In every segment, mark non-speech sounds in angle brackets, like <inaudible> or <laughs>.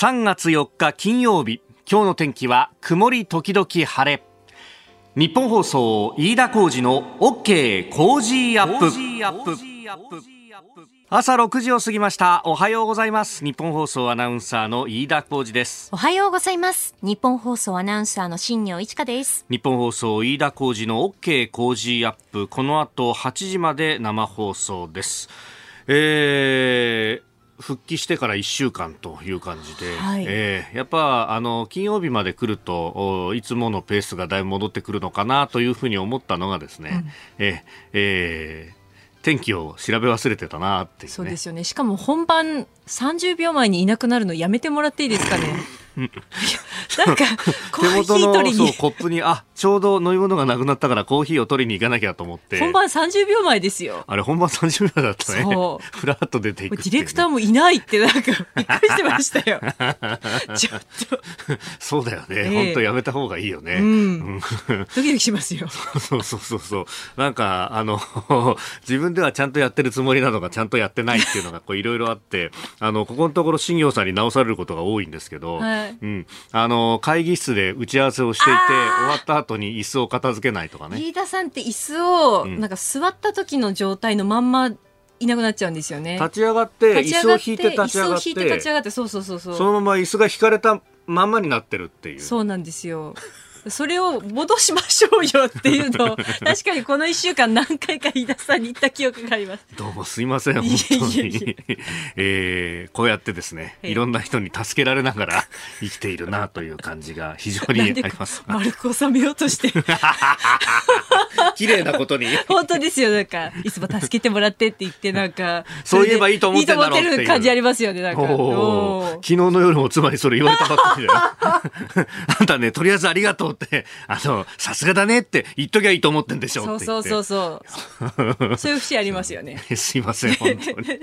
3月4日金曜日今日の天気は曇り時々晴れ。日本放送飯田浩二の OK 工事アップ。朝6時を過ぎました。おはようございます。日本放送アナウンサーの飯田浩二です。おはようございます。日本放送アナウンサーの新業一華です。日本放送飯田浩二の OK 工事アップ。この後8時まで生放送です。えー復帰してから1週間という感じで、はい、えー、やっぱあの金曜日まで来るといつものペースがだいぶ戻ってくるのかなというふうに思ったのがですね、うん、ええー天気を調べ忘れてたなっていう、ね、そうですよね。しかも本番30秒前にいなくなるのやめてもらっていいですかね？<laughs> なんか手元のそうコップにあちょうど飲み物がなくなったからコーヒーを取りに行かなきゃと思って。本番30秒前ですよ。あれ本番30秒だったね。そう。ふらっと出ていく、ね、ディレクターもいないってなんか <laughs> びっくりしてましたよ。<laughs> ちょっと。そうだよね、えー、本当やめた方がいいよね、うん、ドキドキしますよ。そうそうそうそう。なんかあの自分ではちゃんとやってるつもりなのがちゃんとやってないっていうのがこういろいろあってあのここのところ新業さんに直されることが多いんですけど、はい、うん、あの会議室で打ち合わせをしていて終わった後に椅子を片付けないとかね。飯田さんって椅子を、なんか座った時の状態のまんまいなくなっちゃうんですよね。立ち上がって椅子を引いて立ち上がって。椅子を引いて立ち上がってそうそうそうそう。そのまま椅子が引かれたまんまになってるっていう。そうなんですよそれを戻しましょうよっていうのを <laughs> 確かにこの1週間何回か飯田さんに言った記憶があります。どうもすいません本当に。<laughs> えー、こうやってですねいろんな人に助けられながら <laughs> 生きているなという感じが非常にあります。丸く収めようとして。綺麗なことに。本当ですよ。なんかいつも助けてもらってって言ってなんかそう言えばいいと思ってんだろうっていう。感じありますよねなんか。昨日の夜も妻にそれ言われたばっかりだよ。あんたねとりあえずありがとうって、あの、さすがだねって言っときゃいいと思ってんでしょそうそうそうそう。そういう節ありますよね。<laughs> すいません、本当に。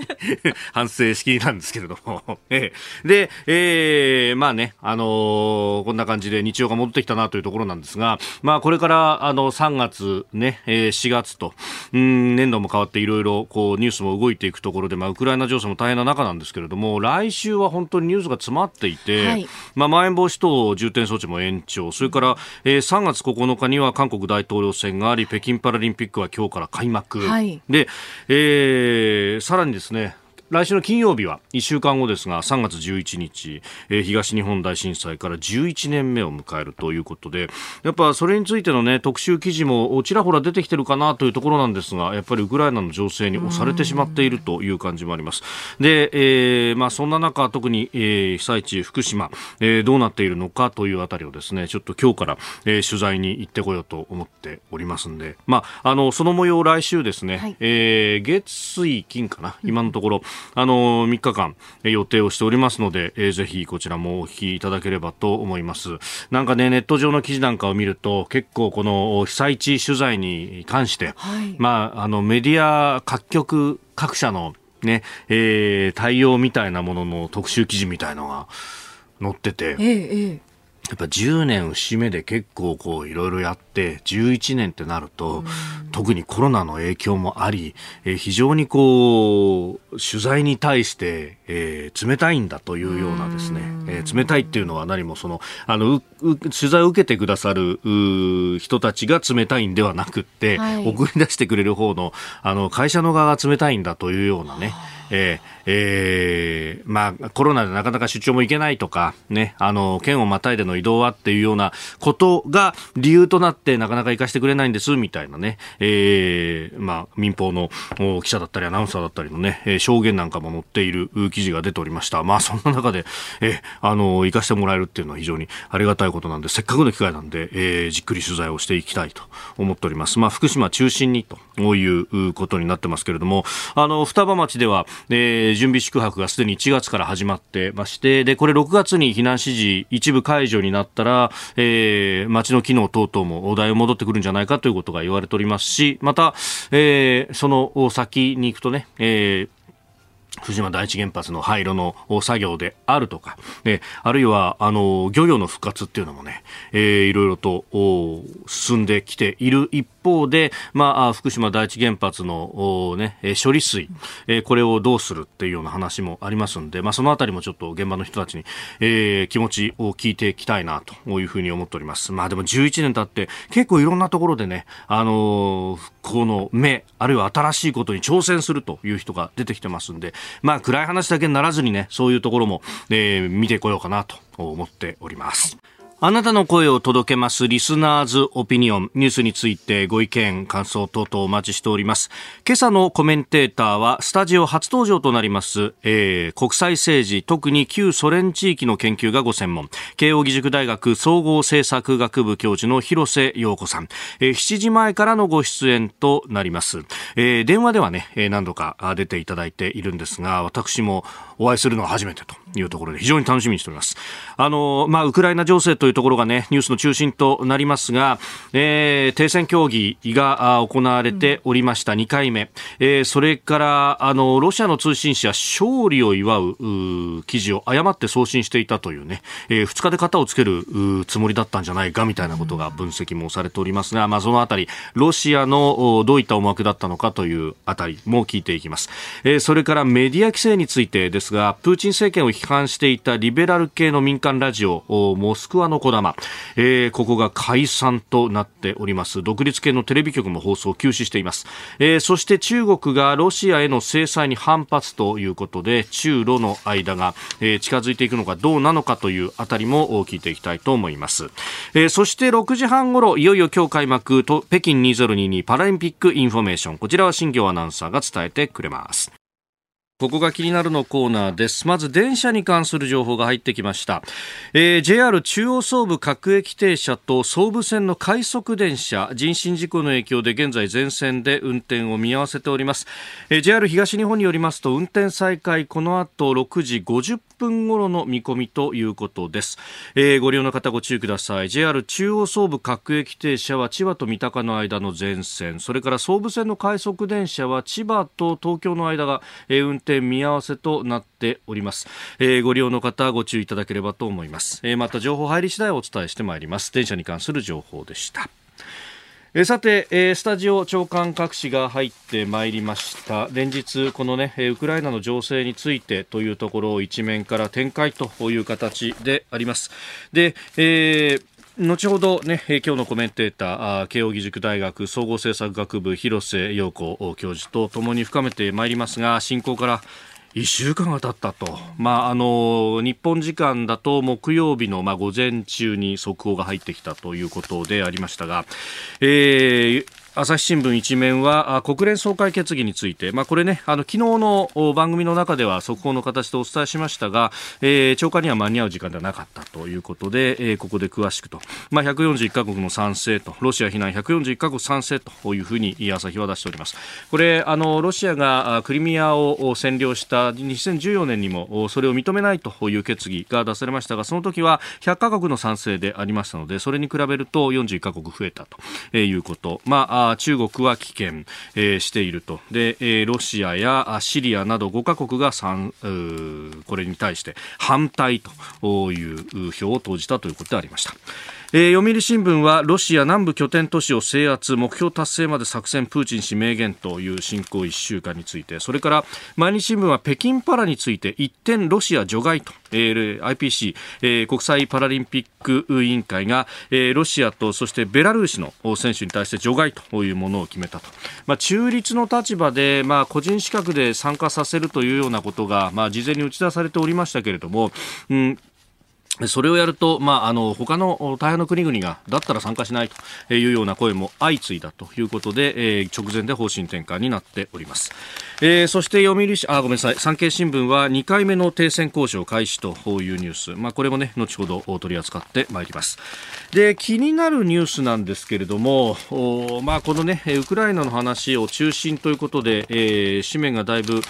反省しきりなんですけれども。<laughs> えー、で、えー、まあね、あのー、こんな感じで日曜が戻ってきたなというところなんですが、まあこれから、あの、3月ね、えー、4月と、うん、年度も変わっていろいろ、こう、ニュースも動いていくところで、まあ、ウクライナ情勢も大変な中なんですけれども、来週は本当にニュースが詰まっていて、はい、まあ、まん延防止等重点措置も延長、それから、えー、3月9日には韓国大統領選があり北京パラリンピックは今日から開幕、はい、で、えー、さらにですね来週の金曜日は1週間後ですが3月11日、えー、東日本大震災から11年目を迎えるということでやっぱそれについての、ね、特集記事もちらほら出てきてるかなというところなんですがやっぱりウクライナの情勢に押されてしまっているという感じもあります。で、えーまあ、そんな中特に、えー、被災地福島、えー、どうなっているのかというあたりをですねちょっと今日から、えー、取材に行ってこようと思っておりますんで、まあ、あのその模様来週ですね、はい、えー、月水金かな今のところ、あの3日間予定をしておりますので、えー、ぜひこちらもお聞きいただければと思います。なんかねネット上の記事なんかを見ると結構この被災地取材に関して、はい、まああのメディア各局各社のね、えー、対応みたいなものの特集記事みたいのが載ってて、ええ、やっぱ10年節目で結構こういろいろやって11年ってなると特にコロナの影響もあり、えー、非常にこう取材に対して、えー、冷たいんだというようなですね、えー、冷たいっていうのは何もそのあの取材を受けてくださる人たちが冷たいんではなくって、はい、送り出してくれる方のあの会社の側が冷たいんだというようなね、えーえー、まあ、コロナでなかなか出張も行けないとか、ね、あの、県をまたいでの移動はっていうようなことが理由となってなかなか行かしてくれないんです、みたいなね、えー、まあ、民放の記者だったりアナウンサーだったりのね、証言なんかも載っている記事が出ておりました。まあ、そんな中で、えあの、行かしてもらえるっていうのは非常にありがたいことなんで、せっかくの機会なんで、えー、じっくり取材をしていきたいと思っております。まあ、福島中心にということになってますけれども、あの、双葉町では、えー、準備宿泊がすでに1月から始まってまして、で、これ6月に避難指示一部解除になったら、えー、街の機能等々もお題を戻ってくるんじゃないかということが言われておりますし、また、えー、その先に行くとね、えー福島第一原発の廃炉の作業であるとか、えあるいはあの漁業の復活っていうのもね、えー、いろいろと進んできている一方で、まあ、福島第一原発の、ね、処理水、え、これをどうするっていうような話もありますんで、まあ、そのあたりもちょっと現場の人たちに、えー、気持ちを聞いていきたいなというふうに思っております。まあでも11年経って結構いろんなところでね、あの、復興の目、あるいは新しいことに挑戦するという人が出てきてますんで、まあ暗い話だけにならずにね、そういうところも、えー、見てこようかなと思っております。あなたの声を届けますリスナーズオピニオン。ニュースについてご意見感想等々お待ちしております。今朝のコメンテーターはスタジオ初登場となります、えー、国際政治特に旧ソ連地域の研究がご専門。慶應義塾大学総合政策学部教授の広瀬陽子さん、えー、7時前からのご出演となります、えー、電話ではね何度か出ていただいているんですが私もお会いするのは初めてと。いうところで非常に楽しみにしておりますあのまあウクライナ情勢というところがね、ニュースの中心となりますが、えー、停戦協議が行われておりました、2回目。えー、それから、あの、ロシアの通信社、勝利を祝う記事を誤って送信していたというね、えー、2日で型をつけるつもりだったんじゃないかみたいなことが分析もされておりますが、まあ、そのあたり、ロシアのどういった思惑だったのかというあたりも聞いていきます。えー、それからメディア規制についてですが、プーチン政権を批判していたリベラル系の民間ラジオ、モスクワのこだま、えー、ここが解散となっております。独立系のテレビ局も放送を休止しています、えー、そして中国がロシアへの制裁に反発ということで中ロの間が、えー、近づいていくのかどうなのかというあたりも聞いていきたいと思います、えー、そして6時半ごろいよいよ今日開幕と北京2022パラリンピックインフォメーション。こちらは新行アナウンサーが伝えてくれます。ここが気になるのコーナーです。まず電車に関する情報が入ってきました。えー、JR 中央総武各駅停車と総武線の快速電車、人身事故の影響で現在全線で運転を見合わせております。えー、JR 東日本によりますと運転再開この後6時50分頃の見込みということです。えー、ご利用の方ご注意ください。JR 中央総武各駅停車は千葉と三鷹の間の全線、それから総武線の快速電車は千葉と東京の間が、えー、運転転見合わせとなっております、えー、ご利用の方ご注意いただければと思います、えー、また情報入り次第お伝えしてまいります。電車に関する情報でした。えさて、えー、スタジオ長官各紙が入ってまいりました。連日このねウクライナの情勢についてというところを一面から展開という形であります。で、えー後ほどね、今日のコメンテーター、慶應義塾大学総合政策学部広瀬陽子教授とともに深めてまいりますが、進行から1週間が経ったと、まあ、あの日本時間だと木曜日の、まあ、午前中に速報が入ってきたということでありましたが、えー、朝日新聞一面は国連総会決議について、まあ、これね、あの昨日の番組の中では速報の形でお伝えしましたが、えー、長官には間に合う時間ではなかったということで、えー、ここで詳しくと、まあ、141カ国の賛成と、ロシア非難141カ国賛成というふうに朝日は出しております。これ、あのロシアがクリミアを占領した2014年にもそれを認めないという決議が出されましたが、その時は100カ国の賛成でありましたので、それに比べると41カ国増えたということ。まあ中国は棄権、えー、しているとで、えー、ロシアやシリアなど5カ国がこれに対して反対という票を投じたということでありました。えー、読売新聞はロシア南部拠点都市を制圧目標達成まで作戦プーチン氏明言という侵攻1週間について。それから毎日新聞は北京パラについて一点ロシア除外と、えー、IPC、えー、国際パラリンピック委員会が、えー、ロシアとそしてベラルーシの選手に対して除外というものを決めたと、まあ、中立の立場で、まあ、個人資格で参加させるというようなことが、まあ、事前に打ち出されておりましたけれども、うんそれをやると、まあ、あの他の大半の国々がだったら参加しないというような声も相次いだということで、えー、直前で方針転換になっております、えー、そして読売あごめんなさい。産経新聞は2回目の停戦交渉開始というニュース、まあ、これもね後ほど取り扱ってまいります。で気になるニュースなんですけれどもまあ、このねウクライナの話を中心ということで、えー、紙面がだいぶ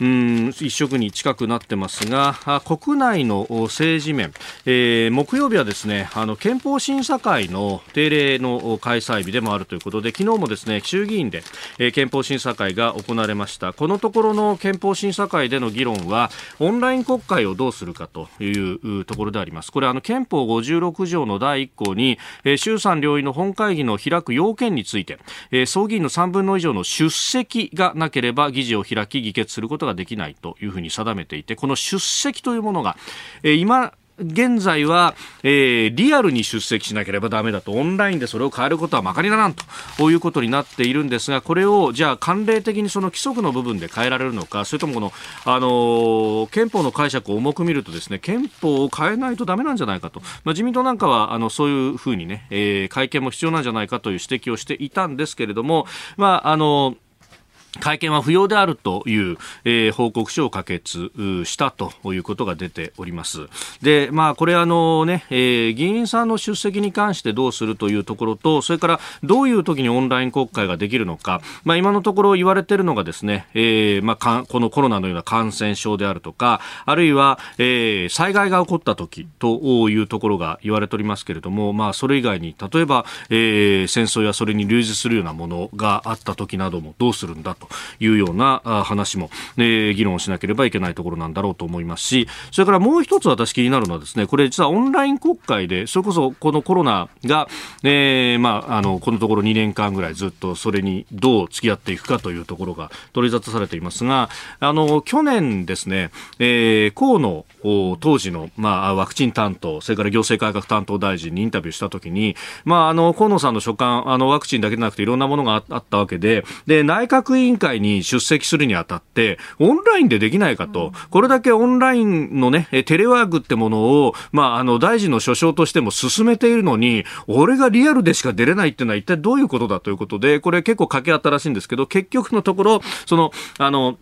うん一色に近くなってますが国内の政治面、えー、木曜日はですねあの憲法審査会の定例の開催日でもあるということで昨日もですね衆議院で、えー、憲法審査会が行われました。このところの憲法審査会での議論はオンライン国会をどうするかというところであります。これあの憲法56条の第1項に、えー、衆参両院の本会議の開く要件について、えー、総議員の3分の以上の出席がなければ議事を開き議決することができないというふうに定めていてこの出席というものが、えー、今現在は、えー、リアルに出席しなければダメだと、オンラインでそれを変えることはまかりならんと、いうことになっているんですが、これを、じゃあ、慣例的にその規則の部分で変えられるのか、それともこの、あのー、憲法の解釈を重く見るとですね、憲法を変えないとダメなんじゃないかと、まあ、自民党なんかは、あの、そういうふうにね、えー、会見も必要なんじゃないかという指摘をしていたんですけれども、まあ、あのー会見は不要であるという、えー、報告書を可決したということが出ております。で、まあ、これあのね、えー、議員さんの出席に関してどうするというところと、それからどういう時にオンライン国会ができるのか、まあ、今のところ言われているのがですね、えー、まあ、このコロナのような感染症であるとか、あるいは、え、災害が起こった時というところが言われておりますけれども、まあ、それ以外に、例えば、え、戦争やそれに類似するようなものがあった時などもどうするんだというような話も、えー、議論しなければいけないところなんだろうと思いますし、それからもう一つ私気になるのはですね、これ実はオンライン国会で、それこそこのコロナが、えー、まあ、あの、このところ2年間ぐらいずっとそれにどう付き合っていくかというところが取り沙汰されていますが、あの、去年ですね、えー、河野当時の、まあ、ワクチン担当、それから行政改革担当大臣にインタビューしたときに、まあ、あの、河野さんの所管、あの、ワクチンだけでなくていろんなものがあったわけで、で、内閣委員員会に出席するにあたって、オンラインでできないかと、これだけオンラインのね、テレワークってものを、まあ、あの、大臣の所掌としても進めているのに、俺がリアルでしか出れないっていうのは一体どういうことだということで、これ結構掛け合ったらしいんですけど、結局のところ、その、あの、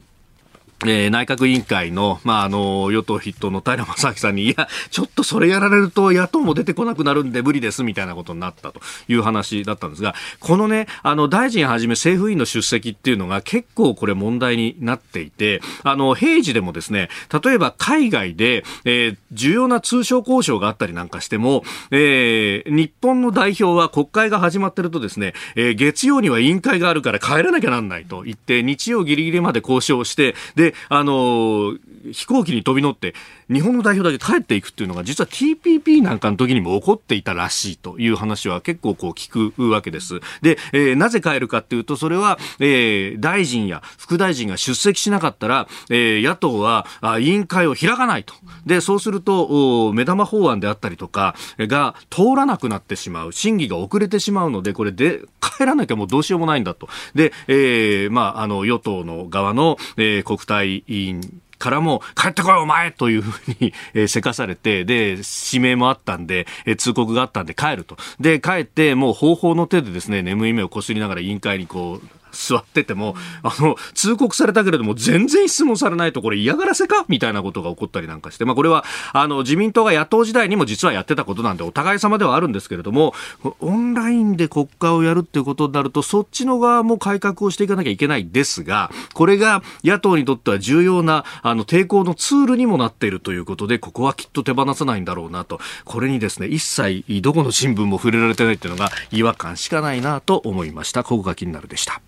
えー、内閣委員会の、まあ、あの、与党筆頭の平正明さんに、いや、ちょっとそれやられると野党も出てこなくなるんで無理です、みたいなことになったという話だったんですが、このね、あの、大臣はじめ政府委員の出席っていうのが結構これ問題になっていて、あの、平時でもですね、例えば海外で、えー、重要な通商交渉があったりなんかしても、えー、日本の代表は国会が始まってるとですね、えー、月曜には委員会があるから帰らなきゃなんないと言って、日曜ギリギリまで交渉して、で、あの飛行機に飛び乗って日本の代表だけ帰っていくっていうのが実は TPP なんかの時にも起こっていたらしいという話は結構こう聞くわけです。で、えー、なぜ帰るかっていうとそれは、えー、大臣や副大臣が出席しなかったら、えー、野党は委員会を開かないと。で、そうすると目玉法案であったりとかが通らなくなってしまう。審議が遅れてしまうので、これで帰らなきゃもうどうしようもないんだと。で、えー、まあ、あの、与党の側の、えー、国対委員からも、帰ってこいお前というふうに、<laughs> えー、せかされて、で、指名もあったんで、えー、通告があったんで帰ると。で、帰って、もう方法の手でですね、眠い目をこすりながら委員会にこう、座ってても、あの、通告されたけれども、全然質問されないと、これ嫌がらせかみたいなことが起こったりなんかして、まあ、これは、あの、自民党が野党時代にも実はやってたことなんで、お互い様ではあるんですけれども、オンラインで国会をやるっていうことになると、そっちの側も改革をしていかなきゃいけないですが、これが野党にとっては重要な、あの、抵抗のツールにもなっているということで、ここはきっと手放さないんだろうなと、これにですね、一切、どこの新聞も触れられてないっていうのが、違和感しかないなと思いました。ここが気になるでした。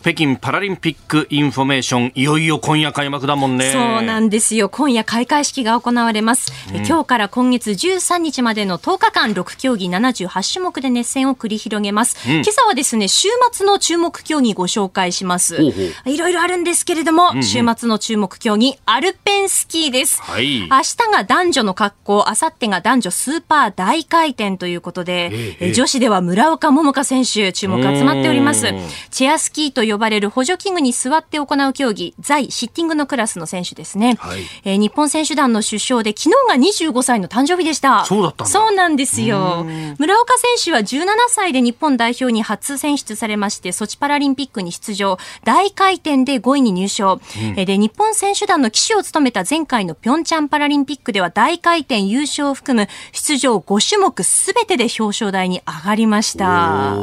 北京パラリンピックインフォメーション、いよいよ今夜開幕だもんね。そうなんですよ。今夜開会式が行われます。うん、今日から今月13日までの10日間、6競技78種目で熱戦を繰り広げます。うん、今朝はですね、週末の注目競技ご紹介します。いろいろあるんですけれども、うんうん、週末の注目競技、アルペンスキーです。はい、明日が男女の滑降、明後日が男女スーパー大回転ということで、ええ、女子では村岡桃佳選手、注目集まっております。チェアスキーと呼ばれる補助器具に座って行う競技、在シッティングのクラスの選手ですね。はい、えー、日本選手団の首相で、昨日が25歳の誕生日でした。そうだったそうなんですよ。村岡選手は17歳で日本代表に初選出されまして、ソチパラリンピックに出場。大回転で5位に入賞。うん、で、日本選手団の旗手を務めた前回のピョンチャンパラリンピックでは大回転優勝を含む出場5種目すべてで表彰台に上がりました。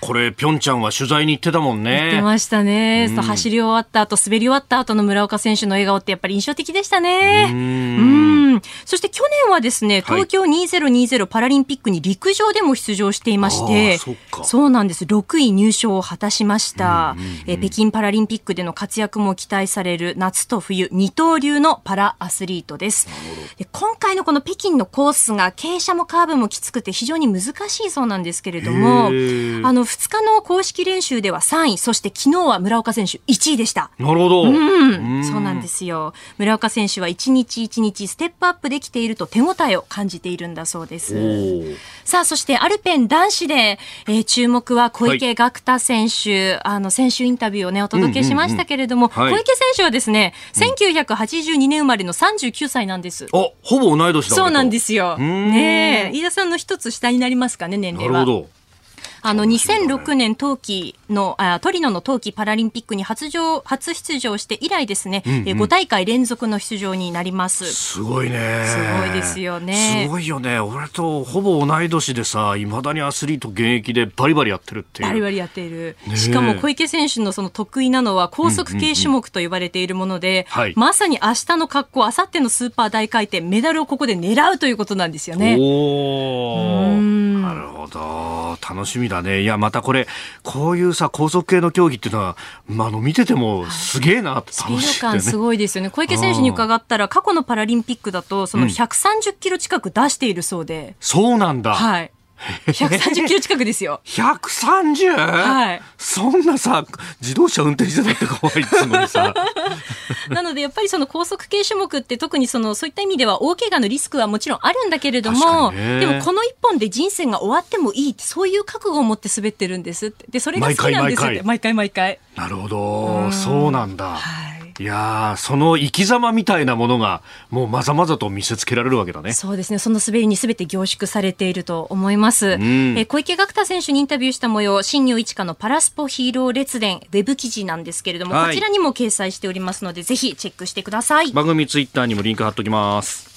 これ、ピョンチャンは取材に行ってたもんね。ましたね。うん、走り終わった後、滑り終わった後の村岡選手の笑顔ってやっぱり印象的でしたね。うん。そして去年はですね、東京2020パラリンピックに陸上でも出場していまして、そうなんです。6位入賞を果たしました、え北京パラリンピックでの活躍も期待される夏と冬二刀流のパラアスリートです。で今回のこの北京のコースが傾斜もカーブもきつくて非常に難しいそうなんですけれども、あの2日の公式練習では3位、そして昨日は村岡選手1位でした。なるほど。うん、そうなんですよ。村岡選手は1日1日ステップアップできていると手応えを感じているんだそうです。さあ、そしてアルペン男子で、えー、注目は小池岳太選手、はい、あの、先週インタビューをね、お届けしましたけれども、小池選手はですね、1982年生まれの39歳なんです。あ、ほぼ同い年だそうなんですよ。ね飯田さんの一つ下になりますかね、年齢は。なるほど。あの2006年冬季のあトリノの冬季パラリンピックに初上初出場して以来ですね、うんうん、え5大会連続の出場になります。すごいね。すごいですよね。すごいよね。俺とほぼ同い年でさいまだにアスリート現役でバリバリやってるっていう。バリバリやっている、しかも小池選手のその得意なのは高速系種目と呼ばれているもので、うん。うんうん、まさに明日の格好あさってのスーパー大回転メダルをここで狙うということなんですよね。おなるほど。楽しみだね。いやまたこれこういうさ高速系の競技っていうのは、まあ、の見ててもすげえな楽しい、ね、スピード感すごいですよね。小池選手に伺ったら過去のパラリンピックだとその130キロ近く出しているそうで、うん、そうなんだ。はい130キロ近くですよ。130? はい。そんなさ、自動車運転してたって怖いっつうのにさ。なのでやっぱりその高速系種目って特にそのそういった意味では大怪我のリスクはもちろんあるんだけれども、でもこの一本で人生が終わってもいいってそういう覚悟を持って滑ってるんですって。で、それが好きなんですって。毎回毎回。なるほど。そうなんだ。はい。いやその生き様みたいなものがもうまざまざと見せつけられるわけだね。そうですね。その滑りにすべて凝縮されていると思います。うん、え小池岳太選手にインタビューした模様、新業一課のパラスポヒーロー列伝ウェブ記事なんですけれども、はい、こちらにも掲載しておりますので、ぜひチェックしてください。番組ツイッターにもリンク貼っときます。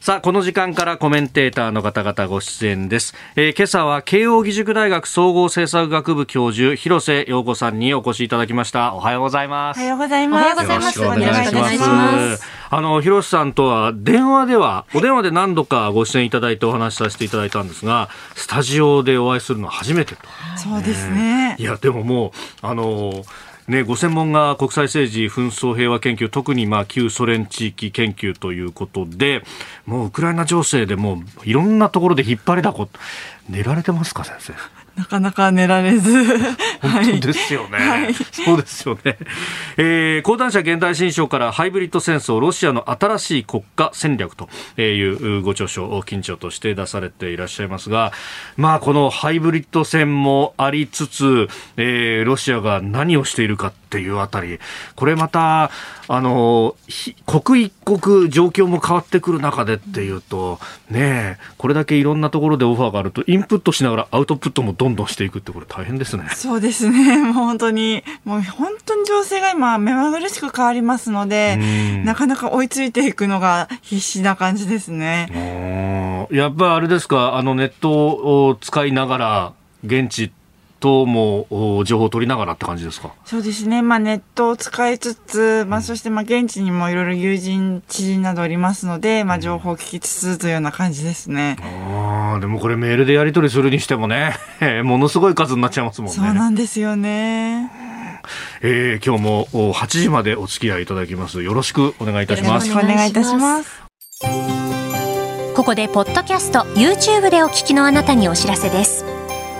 さあ、この時間からコメンテーターの方々ご出演です。えー、今朝は慶應義塾大学総合政策学部教授、広瀬陽子さんにお越しいただきました。おはようございます。おはようございます。おはようございます。お願いします。あの、広瀬さんとは電話では、お電話で何度かご出演いただいてお話しさせていただいたんですが、スタジオでお会いするのは初めてと。そうですね。いや、でももう、あの、ね、ご専門が国際政治、紛争平和研究、特にまあ旧ソ連地域研究ということで、もうウクライナ情勢でもいろんなところで引っ張りだこ、寝られてますか、先生？なかなか寝られず。<laughs> 本当ですよね。はい、そうですよね。えー、講談社現代新書からハイブリッド戦争、ロシアの新しい国家戦略というご著書を緊張として出されていらっしゃいますが、まあこのハイブリッド戦もありつつ、えー、ロシアが何をしているかっていうあたり、これまた、あの、刻一刻状況も変わってくる中でっていうと、ねこれだけいろんなところでオファーがあると、インプットしながらアウトプットもどんどんしていくって、これ大変ですね。そうですね。<laughs> もう本当に、もう本当に情勢が今目まぐるしく変わりますので、なかなか追いついていくのが必死な感じですね。やっぱりあれですか、あのネットを使いながら、現地とも情報を取りながらって感じですか？そうですね、まあ、ネットを使いつつ、まあ、そしてまあ現地にもいろいろ友人、知人などおりますので、まあ、情報を聞きつつというような感じですね。あでもこれ、メールでやり取りするにしてもね、<laughs> ものすごい数になっちゃいますもんね。そうなんですよね。えー、今日も8時までお付き合いいただきます。よろしくお願いいたします。よろしくお願いいたします。ここで、ポッドキャスト、YouTube でお聞きのあなたにお知らせです。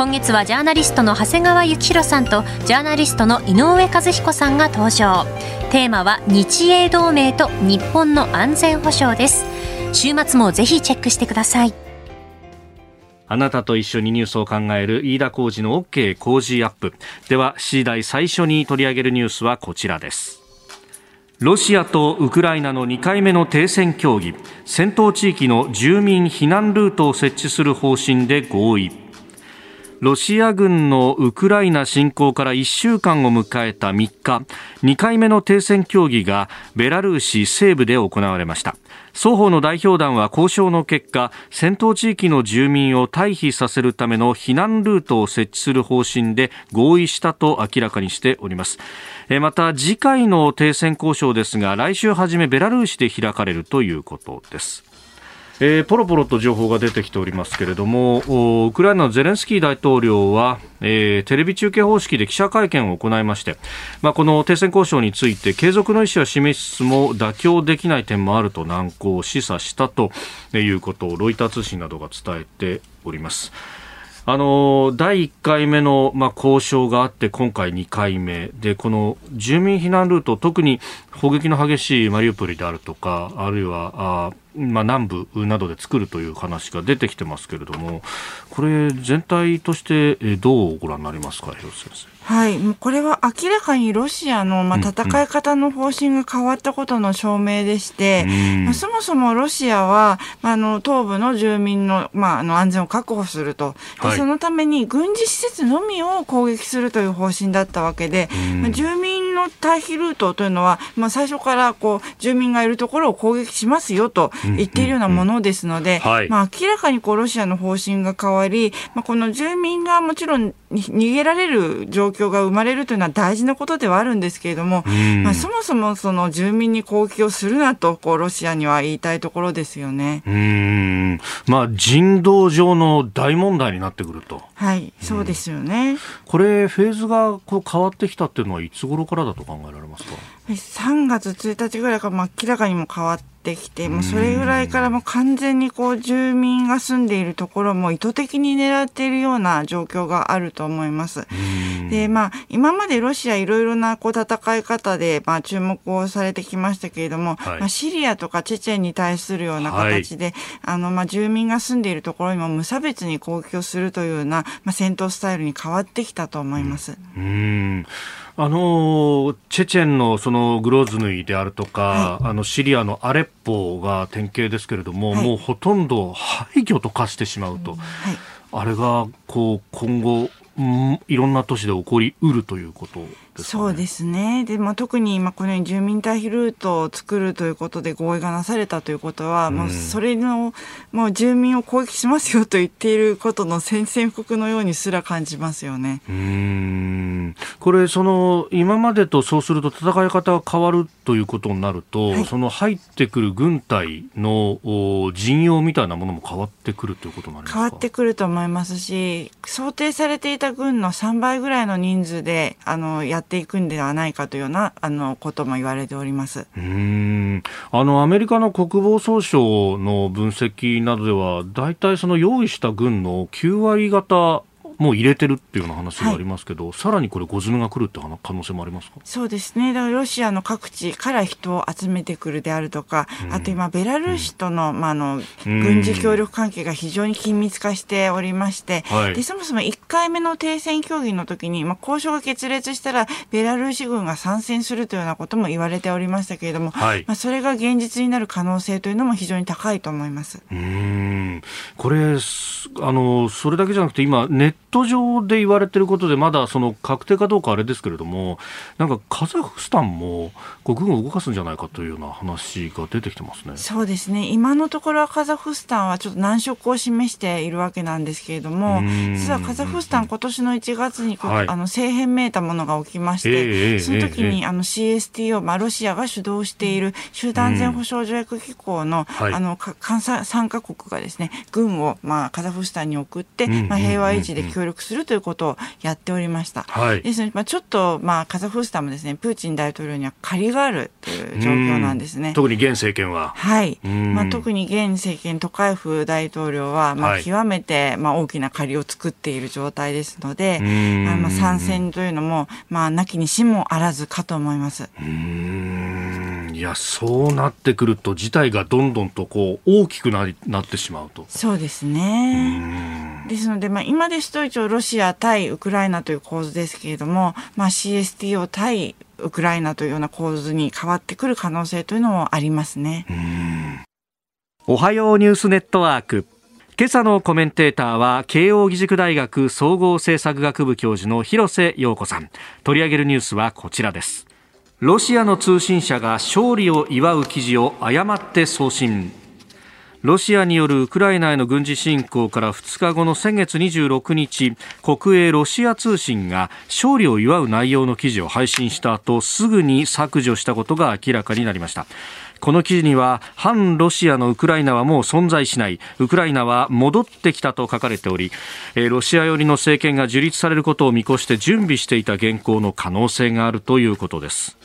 今月はジャーナリストの長谷川幸洋さんとジャーナリストの井上和彦さんが登場。テーマは日英同盟と日本の安全保障です。週末もぜひチェックしてください。あなたと一緒にニュースを考える飯田浩二の OK 工事アップ。では C 台最初に取り上げるニュースはこちらです。ロシアとウクライナの2回目の停戦協議。戦闘地域の住民避難ルートを設置する方針で合意。ロシア軍のウクライナ侵攻から1週間を迎えた3日2回目の停戦協議がベラルーシ西部で行われました。双方の代表団は交渉の結果戦闘地域の住民を退避させるための避難ルートを設置する方針で合意したと明らかにしております。また次回の停戦交渉ですが来週初めベラルーシで開かれるということです。えー、ポロポロと情報が出てきておりますけれどもウクライナのゼレンスキー大統領は、えー、テレビ中継方式で記者会見を行いまして、まあ、この停戦交渉について継続の意思は示しつつも妥協できない点もあると難航を示唆したということをロイター通信などが伝えております。あの第1回目の、まあ、交渉があって今回2回目でこの住民避難ルート特に砲撃の激しいマリウポリであるとかあるいはあまあ、南部などで作るという話が出てきてますけれどもこれ全体としてどうご覧になりますか広瀬先生？はい、もうこれは明らかにロシアの、まあ、戦い方の方針が変わったことの証明でして、うん。まあ、そもそもロシアは、まあ、あの東部の住民の,、まあ、あの安全を確保すると。で、はい、そのために軍事施設のみを攻撃するという方針だったわけで、まあ、住民の退避ルートというのは、まあ、最初からこう住民がいるところを攻撃しますよと言っているようなものですので、まあ、明らかにこうロシアの方針が変わり、まあ、この住民がもちろん逃げられる状況が生まれるというのは大事なことではあるんですけれども、まあ、そもそもその住民に攻撃をするなとこうロシアには言いたいところですよね。うんまあ、人道上の大問題になってくると。はい、そうですよね。これ、フェーズがこう変わってきたっていうのはいつ頃からだと考えられますか？3月1日ぐらいから明らかにも変わってきて、もうそれぐらいからもう完全にこう住民が住んでいるところも意図的に狙っているような状況があると思います。で、まあ、今までロシアいろいろなこう戦い方で、まあ、注目をされてきましたけれども、はい、まあ、シリアとかチェチェンに対するような形で、はい、あの、まあ、住民が住んでいるところにも無差別に攻撃をするというような、まあ、戦闘スタイルに変わってきたと思います。うんあのチェチェンのそのグローズヌイであるとか、はい、あのシリアのアレッポが典型ですけれども、はい、もうほとんど廃墟と化してしまうと、はい、あれがこう今後、うん、いろんな都市で起こりうるということです、ね、そうですね。で、まあ、特に今このように住民退避ルートを作るということで合意がなされたということは、うん、もうそれの、もう住民を攻撃しますよと言っていることの宣戦布告のようにすら感じますよね。うん。これ、その、今までとそうすると戦い方が変わるということになると、はい、その入ってくる軍隊の陣容みたいなものも変わってくるということになりますか？変わってくると思いますし、想定されていた軍の3倍ぐらいの人数で、あの、やっていくんではないかというようなあのことも言われております。うん。あのアメリカの国防総省の分析などでは大体その用意した軍の9割方もう入れてるっていうような話がありますけど、はい、さらにこれ、ごズムが来るって可能性もありますか？そうですね、だからロシアの各地から人を集めてくるであるとか、うん、あと今、ベラルーシとの,、まあ、あの軍事協力関係が非常に緊密化しておりまして、はい、でそもそも1回目の停戦協議の時に、まあ、交渉が決裂したら、ベラルーシ軍が参戦するというようなことも言われておりましたけれども、はい、まあ、それが現実になる可能性というのも非常に高いと思います。うん。これあのそれだけじゃなくて今ネット上で言われてることで、まだその確定かどうかあれですけれども、なんかカザフスタンも軍を動かすんじゃないかというような話が出てきてますね。そうですね。今のところはカザフスタンはちょっと難色を示しているわけなんですけれども、実はカザフスタン今年の1月に、はい、あの政変めいたものが起きまして、えー、その時に、あの CSTO、まあ、ロシアが主導している集団安全保障条約機構の、はい、あの参加国がですね、軍を、まあ、カザフスタンに送って、まあ、平和維持で協力するということをやっておりました。はい、ですので、まあ、ちょっと、まあ、カザフスタンもですね、プーチン大統領には借りがあるという状況なんですね。特に現政権は。はい。まあ、特に現政権、トカエフ大統領は、まあ、極めて、まあ、大きな借りを作っている状態ですので、あまあ、参戦というのも、まあ、なきにしもあらずかと思います。うんいや、そうなってくると、事態がどんどんとこう大きくなりなってしまうと。そうですね。ですので、まあ、今ですと一応、ロシア対ウクライナという構図ですけれども、まあ、CSTO 対ウクライナというような構図に変わってくる可能性というのもありますね。おはようニュースネットワーク今朝のコメンテーターは慶應義塾大学総合政策学部教授の広瀬陽子さん取り上げるニュースはこちらですロシアの通信社が勝利を祝う記事を誤って送信。ロシアによるウクライナへの軍事侵攻から2日後の先月26日国営ロシア通信が勝利を祝う内容の記事を配信した後すぐに削除したことが明らかになりました。この記事には反ロシアのウクライナはもう存在しない。ウクライナは戻ってきたと書かれておりロシア寄りの政権が樹立されることを見越して準備していた原稿の可能性があるということです。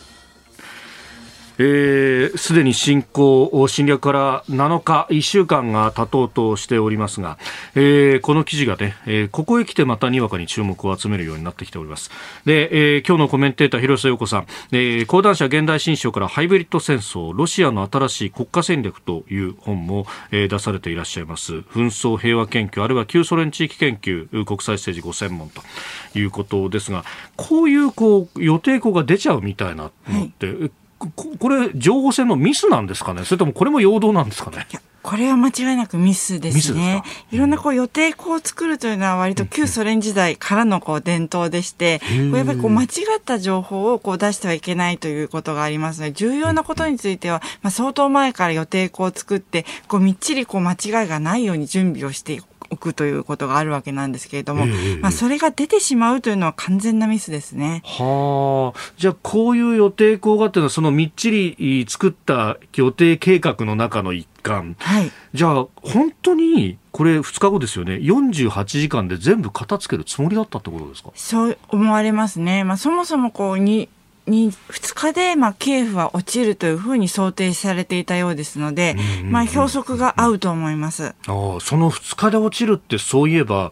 す、えー、で、に侵攻、侵略から7日、1週間が経とうとしておりますが、えー、この記事がね、えー、ここへ来てまたにわかに注目を集めるようになってきております。で、えー、今日のコメンテーター、広瀬陽子さん、えー、講談社現代新書からハイブリッド戦争、ロシアの新しい国家戦略という本も、えー、出されていらっしゃいます。紛争平和研究、あるいは旧ソ連地域研究、国際政治ご専門ということですが、こういうこう予定校が出ちゃうみたいなのって、はいこれ、情報戦のミスなんですかね、それともこれも陽動なんですかね？これは間違いなくミスですね。すいろんなこう予定校を作るというのは割と旧ソ連時代からのこう伝統でして、こうやっぱりこう間違った情報をこう出してはいけないということがありますので、重要なことについては、まあ、相当前から予定校を作って、こうみっちりこう間違いがないように準備をしておくということがあるわけなんですけれども、えー、まあ、それが出てしまうというのは完全なミスですね。はあ、じゃあこういう予定校がっていうのはそのみっちり作った予定計画の中の一環。はい、じゃあ本当にこれ2日後ですよね、48時間で全部片付けるつもりだったってことですか？そう思われますね。まあ、そもそもこうにに2日で、まあ、キエフは落ちるというふうに想定されていたようですので、まあ、標則が合うと思います。あその2日で落ちるって、そういえば、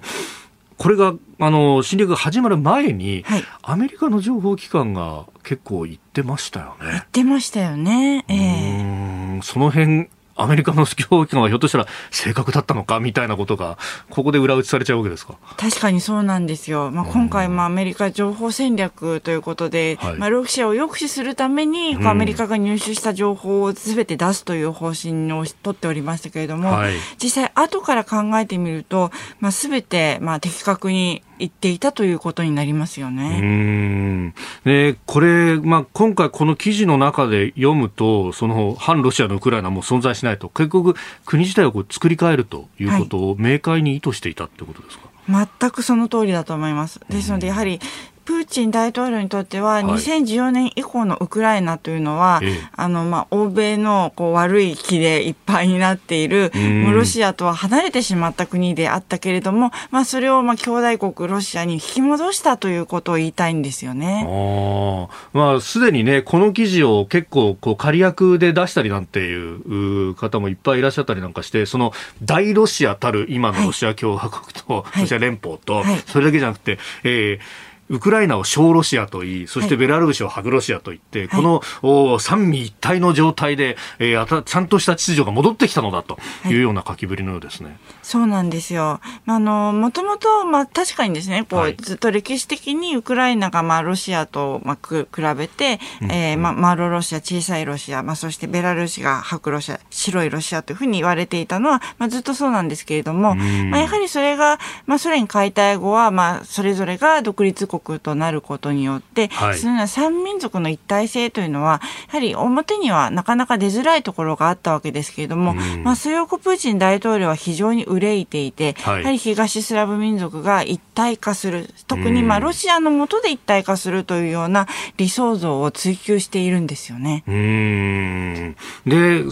これがあの侵略が始まる前に、はい、アメリカの情報機関が結構言ってましたよね。言ってましたよね。えー、その辺アメリカの情報機関はひょっとしたら正確だったのかみたいなことが、ここで裏打ちされちゃうわけですか？確かにそうなんですよ。まあ、今回、もアメリカ情報戦略ということで、はい、まあ、ロシアを抑止するために、アメリカが入手した情報をすべて出すという方針を取っておりましたけれども、はい、実際、後から考えてみると、まあ、すべて、まあ、的確に言っていたということになりますよね。うんでこれ、まあ、今回、この記事の中で読むと、その反ロシアのウクライナも存在しないと、結局、国自体をこう作り変えるということを明快に意図していたってことですか、はい、全くその通りだと思います。ですので、やはりプーチン大統領にとっては、2014年以降のウクライナというのは、はい、あの、まあ、欧米のこう悪い気でいっぱいになっている、ロシアとは離れてしまった国であったけれども、まあ、それを、まあ、兄弟国ロシアに引き戻したということを言いたいんですよね。あまあ、すでにね、この記事を結構、こう、仮役で出したりなんていう方もいっぱいいらっしゃったりなんかして、その、大ロシアたる今のロシア共和国と、はい、ロシア連邦と、はい、それだけじゃなくて、えーウクライナを小ロシアと言い、そしてベラルーシを白ロシアと言って、はい、この、お三位一体の状態で、えー、ちゃんとした秩序が戻ってきたのだとい。うような書きぶりのようですね。はい、そうなんですよ。あの、もともと、まあ確かにですね、こう、はい、ずっと歴史的にウクライナが、まあロシアと、まあ、く比べて、うん、えー、まあ、マロロシア、小さいロシア、まあそしてベラルーシが白ロシア、白いロシアというふうに言われていたのは、まあずっとそうなんですけれども、まあやはりそれが、まあソ連解体後は、まあそれぞれが独立国となることによって、はい、そのような三民族の一体性というのは、やはり表にはなかなか出づらいところがあったわけですけれども、うん、まあ、それをプーチン大統領は非常に憂いていて、はい、やはり東スラブ民族が一体化する、特にまあロシアの下で一体化するというような理想像を追求しているんですよね。うん。で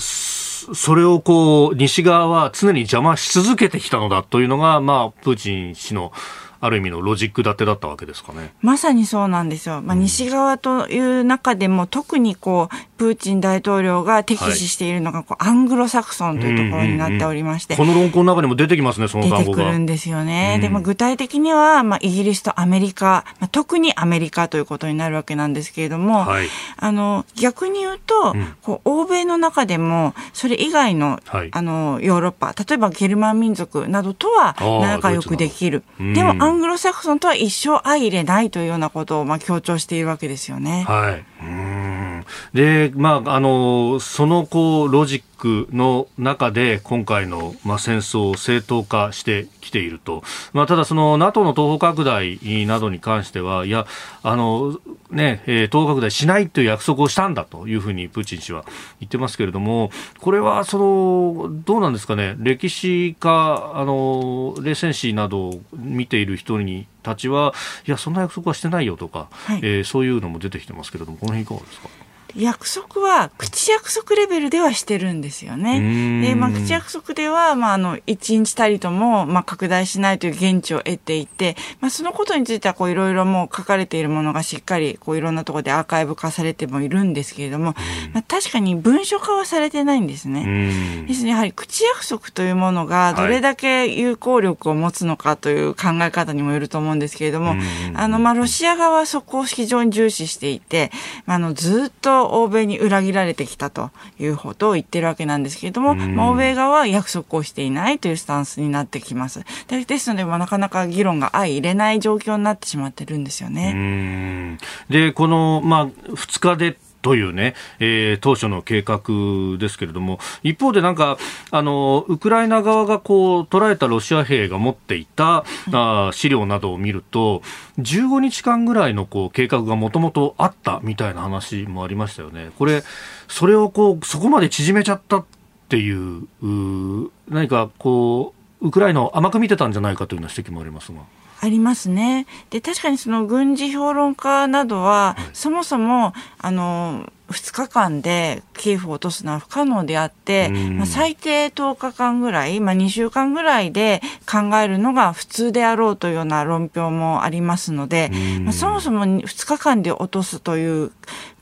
それをこう西側は常に邪魔し続けてきたのだというのが、まあ、プーチン氏のある意味のロジック立てだったわけですかね。まさにそうなんですよ。まあ、西側という中でも、特にこう、プーチン大統領が敵視しているのがこう、アングロサクソンというところになっておりまして、この論考の中にも出てきますね、その単語が。出てくるんですよね。うん、でも具体的には、まあ、イギリスとアメリカ、まあ、特にアメリカということになるわけなんですけれども、はい、あの逆に言うと、うん、こう欧米の中でもそれ以外のはい、あのヨーロッパ例えばゲルマン民族などとは仲良くできる。でもアングロサクソンとは一生相入れないというようなことをまあ強調しているわけですよね。はいうんで、まあ、あの、その、こう、ロジックの中で、今回の、まあ、戦争を正当化してきていると。まあ、ただ、その、NATO の東方拡大などに関しては、いや、あの、ね、えー、東方拡大しないという約束をしたんだというふうにプーチン氏は言ってますけれども、これは、その、どうなんですかね、歴史家、あの、冷戦史などを見ている人にたちは、いや、そんな約束はしてないよとか、はい、えー、そういうのも出てきてますけれども、この辺いかがですか？約束は口約束レベルではしてるんですよね。で、まあ、口約束では、まあ、あの、一日たりとも、まあ、拡大しないという現地を得ていて、まあ、そのことについては、こう、いろいろもう書かれているものがしっかり、こう、いろんなところでアーカイブ化されてもいるんですけれども、まあ、確かに文書化はされてないんですね。ですね、やはり口約束というものが、どれだけ有効力を持つのかという考え方にもよると思うんですけれども、あの、まあ、ロシア側はそこを非常に重視していて、あの、ずっと欧米に裏切られてきたということを言ってるわけなんですけれども、まあ、欧米側は約束をしていないというスタンスになってきます。ですので、まあ、なかなか議論が相入れない状況になってしまってるんですよね。で、この、まあ、2日でというね、えー、当初の計画ですけれども、一方でなんか、あの、ウクライナ側がこう、捉えたロシア兵が持っていた、あ資料などを見ると、15日間ぐらいのこう、計画がもともとあったみたいな話もありましたよね。これ、それをこう、そこまで縮めちゃったっていう、う何かこう、ウクライナを甘く見てたんじゃないかというような指摘もありますが。ありますね。で、確かにその軍事評論家などは、はい、そもそも、あの、2日間でキエフを落とすのは不可能であって、まあ、最低10日間ぐらい、まあ、2週間ぐらいで考えるのが普通であろうというような論評もありますので、まあ、そもそも2日間で落とすという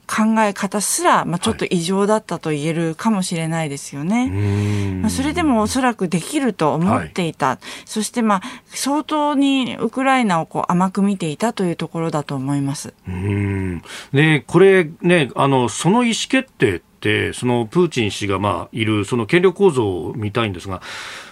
考え方すら、まあ、ちょっと異常だったと言えるかもしれないですよね。はい、まあ、それでもおそらくできると思っていた。はい、そして、まあ、相当にウクライナをこう甘く見ていたというところだと思います。うんで、これね、あの、その意思決定って、そのプーチン氏がまあいるその権力構造を見たいんですが、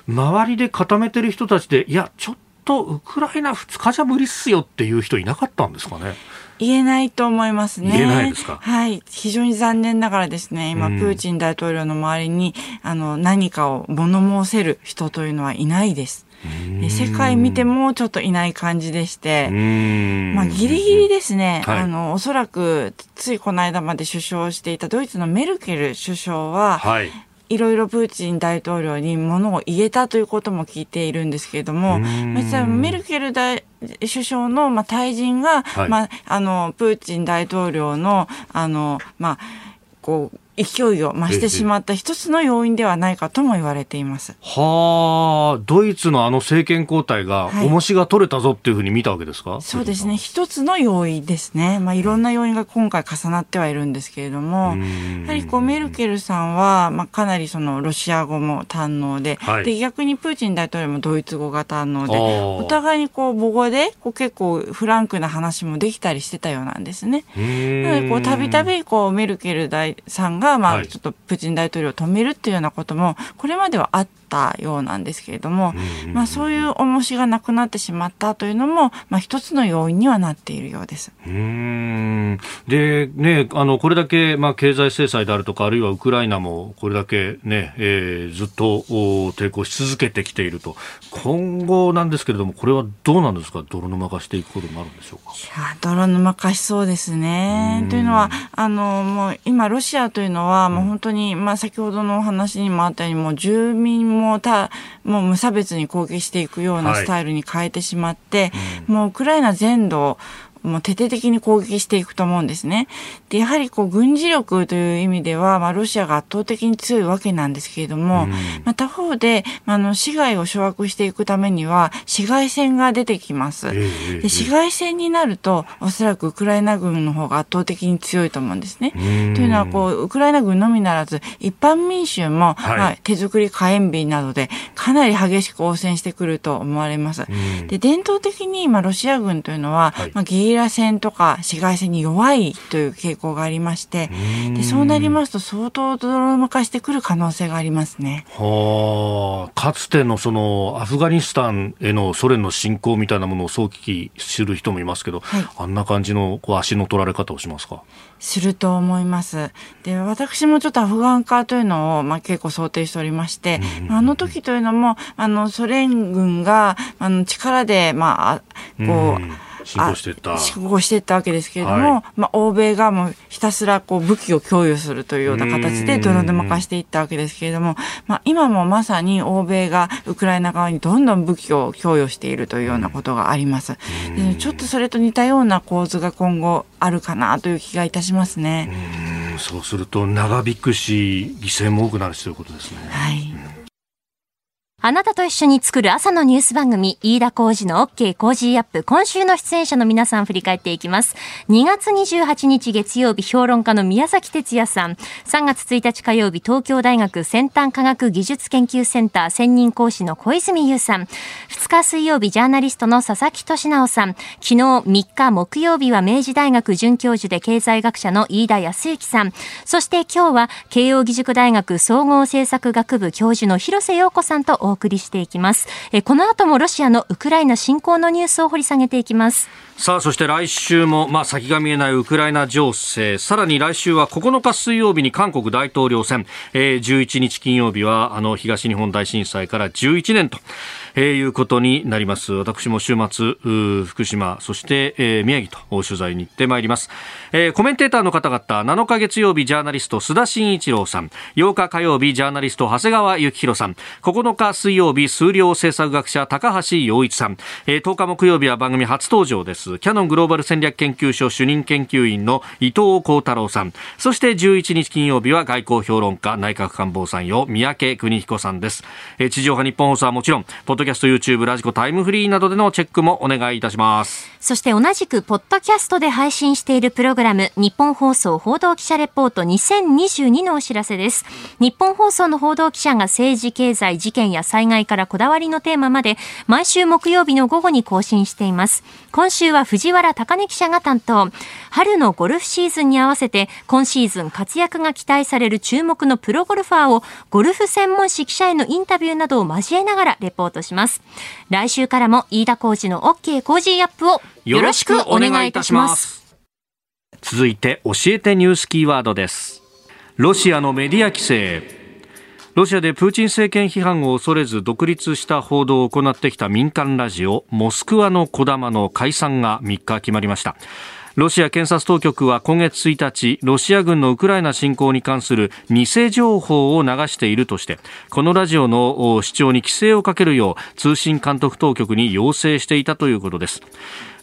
周りで固めてる人たちで、いや、ちょっとウクライナ2日じゃ無理っすよっていう人いなかったんですかね。言えないと思いますね。言えないですか？はい。非常に残念ながらですね、今、プーチン大統領の周りに、あの、何かを物申せる人というのはいないです。世界見てもちょっといない感じでして、まあ、ギリギリですね、はい、あの、おそらく、ついこの間まで首相をしていたドイツのメルケル首相は、はい、いろいろプーチン大統領にものを言えたということも聞いているんですけれども、実はメルケル大首相の、まあ、退陣が、はい、まあ、あの、プーチン大統領の、あの、まあ、こう、勢いを増してしまった一つの要因ではないかとも言われています。はあ、ドイツのあの政権交代が、重しが取れたぞっていうふうに見たわけですか、はい、そうですね。一つの要因ですね。まあ、いろんな要因が今回重なってはいるんですけれども、やはりこう、メルケルさんは、まあ、かなりその、ロシア語も堪能で、はい、で、逆にプーチン大統領もドイツ語が堪能で、お互いにこう、母語で、こう、結構フランクな話もできたりしてたようなんですね。なので、こう、たびたび、こう、メルケル大さんが、が、まあ、ちょっとプーチン大統領を止めるっていうようなことも、これまではあったようなんですけれども、まあ、そういう重しがなくなってしまったというのも、まあ、一つの要因にはなっているようです。うんで、ね、あの、これだけ、まあ、経済制裁であるとか、あるいはウクライナもこれだけね、えー、ずっと抵抗し続けてきていると。今後なんですけれども、これはどうなんですか？泥沼化していくことになるんでしょうか？いや、泥沼化しそうですね。というのは、あの、もう今、ロシアというのは、もう本当に、まあ、先ほどのお話にもあったように、もう住民もた、もう無差別に攻撃していくようなスタイルに変えてしまって、はいうん、もうウクライナ全土もう徹底的に攻撃していくと思うんですね。で、やはりこう軍事力という意味では、まあロシアが圧倒的に強いわけなんですけれども、うん、まあ他方で、まあ、あの市街を掌握していくためには市街戦が出てきます。で市街戦になると、おそらくウクライナ軍の方が圧倒的に強いと思うんですね。というのはこう、ウクライナ軍のみならず、一般民衆も、はい、まあ、手作り火炎瓶などでかなり激しく応戦してくると思われます。で、伝統的に、まあ、ロシア軍というのは、はい、まあ、義リラ戦とか市街戦に弱いという傾向がありまして、でそうなりますと相当泥沼化してくる可能性がありますね。はあ、かつてのそのアフガニスタンへのソ連の侵攻みたいなものを想起する人もいますけど、はい、あんな感じのこう足の取られ方をしますか？すると思います。で、私もちょっとアフガン化というのを、まあ、結構想定しておりまして、あの時というのも、あの、ソ連軍が、あの、力で、まあ、こう、進行していった。進行していったわけですけれども、はい、まあ、欧米がもうひたすらこう武器を供与するというような形で泥沼化していったわけですけれども、まあ、今もまさに欧米がウクライナ側にどんどん武器を供与しているというようなことがあります。でちょっとそれと似たような構図が今後あるかなという気がいたしますね。うそうすると長引くし犠牲も多くなるしということですね。はい、うんあなたと一緒に作る朝のニュース番組、飯田浩司の OK Cozy up。今週の出演者の皆さん振り返っていきます。2月28日月曜日、評論家の宮崎哲弥さん。3月1日火曜日、東京大学先端科学技術研究センター専任講師の小泉悠さん。2日水曜日、ジャーナリストの佐々木俊尚さん。昨日3日木曜日は明治大学准教授で経済学者の飯田康之さん。そして今日は慶応義塾大学総合政策学部教授の広瀬陽子さんとお送り送りしていきます。えこの後もロシアのウクライナ侵攻のニュースを掘り下げていきます。さあ、そして来週も、まあ、先が見えないウクライナ情勢、さらに来週は9日水曜日に韓国大統領選、えー、11日金曜日は、あの、東日本大震災から11年と、えー、いうことになります。私も週末、福島、そして、えー、宮城と取材に行ってまいります。えー、コメンテーターの方々、7日月曜日ジャーナリスト須田慎一郎さん、8日火曜日ジャーナリスト長谷川幸宏さん、9日水曜日数量政策学者高橋洋一さん、えー、10日木曜日は番組初登場です。キャノングローバル戦略研究所主任研究員の伊藤幸太郎さん、そして11日金曜日は外交評論家内閣官房参与三宅邦彦さんです。えー、地上波日本放送はもちろん、ポッドキャスト YouTube ラジコタイムフリーなどでのチェックもお願いいたします。そして同じくポッドキャストで配信しているプログラム日本放送報道記者レポート2022のお知らせです。日本放送の報道記者が政治経済事件や災害からこだわりのテーマまで毎週木曜日の午後に更新しています。今週は藤原貴根記者が担当。春のゴルフシーズンに合わせて今シーズン活躍が期待される注目のプロゴルファーをゴルフ専門誌記者へのインタビューなどを交えながらレポートします。来週からも飯田浩二の OK コージーアップをよろしくお願いいたします。続いて教えてニュースキーワードです。ロシアのメディア規制。ロシアでプーチン政権批判を恐れず独立した報道を行ってきた民間ラジオモスクワのこだまの解散が3日決まりましたロシア検察当局は今月1日ロシア軍のウクライナ侵攻に関する偽情報を流しているとしてこのラジオの視聴に規制をかけるよう通信監督当局に要請していたということです。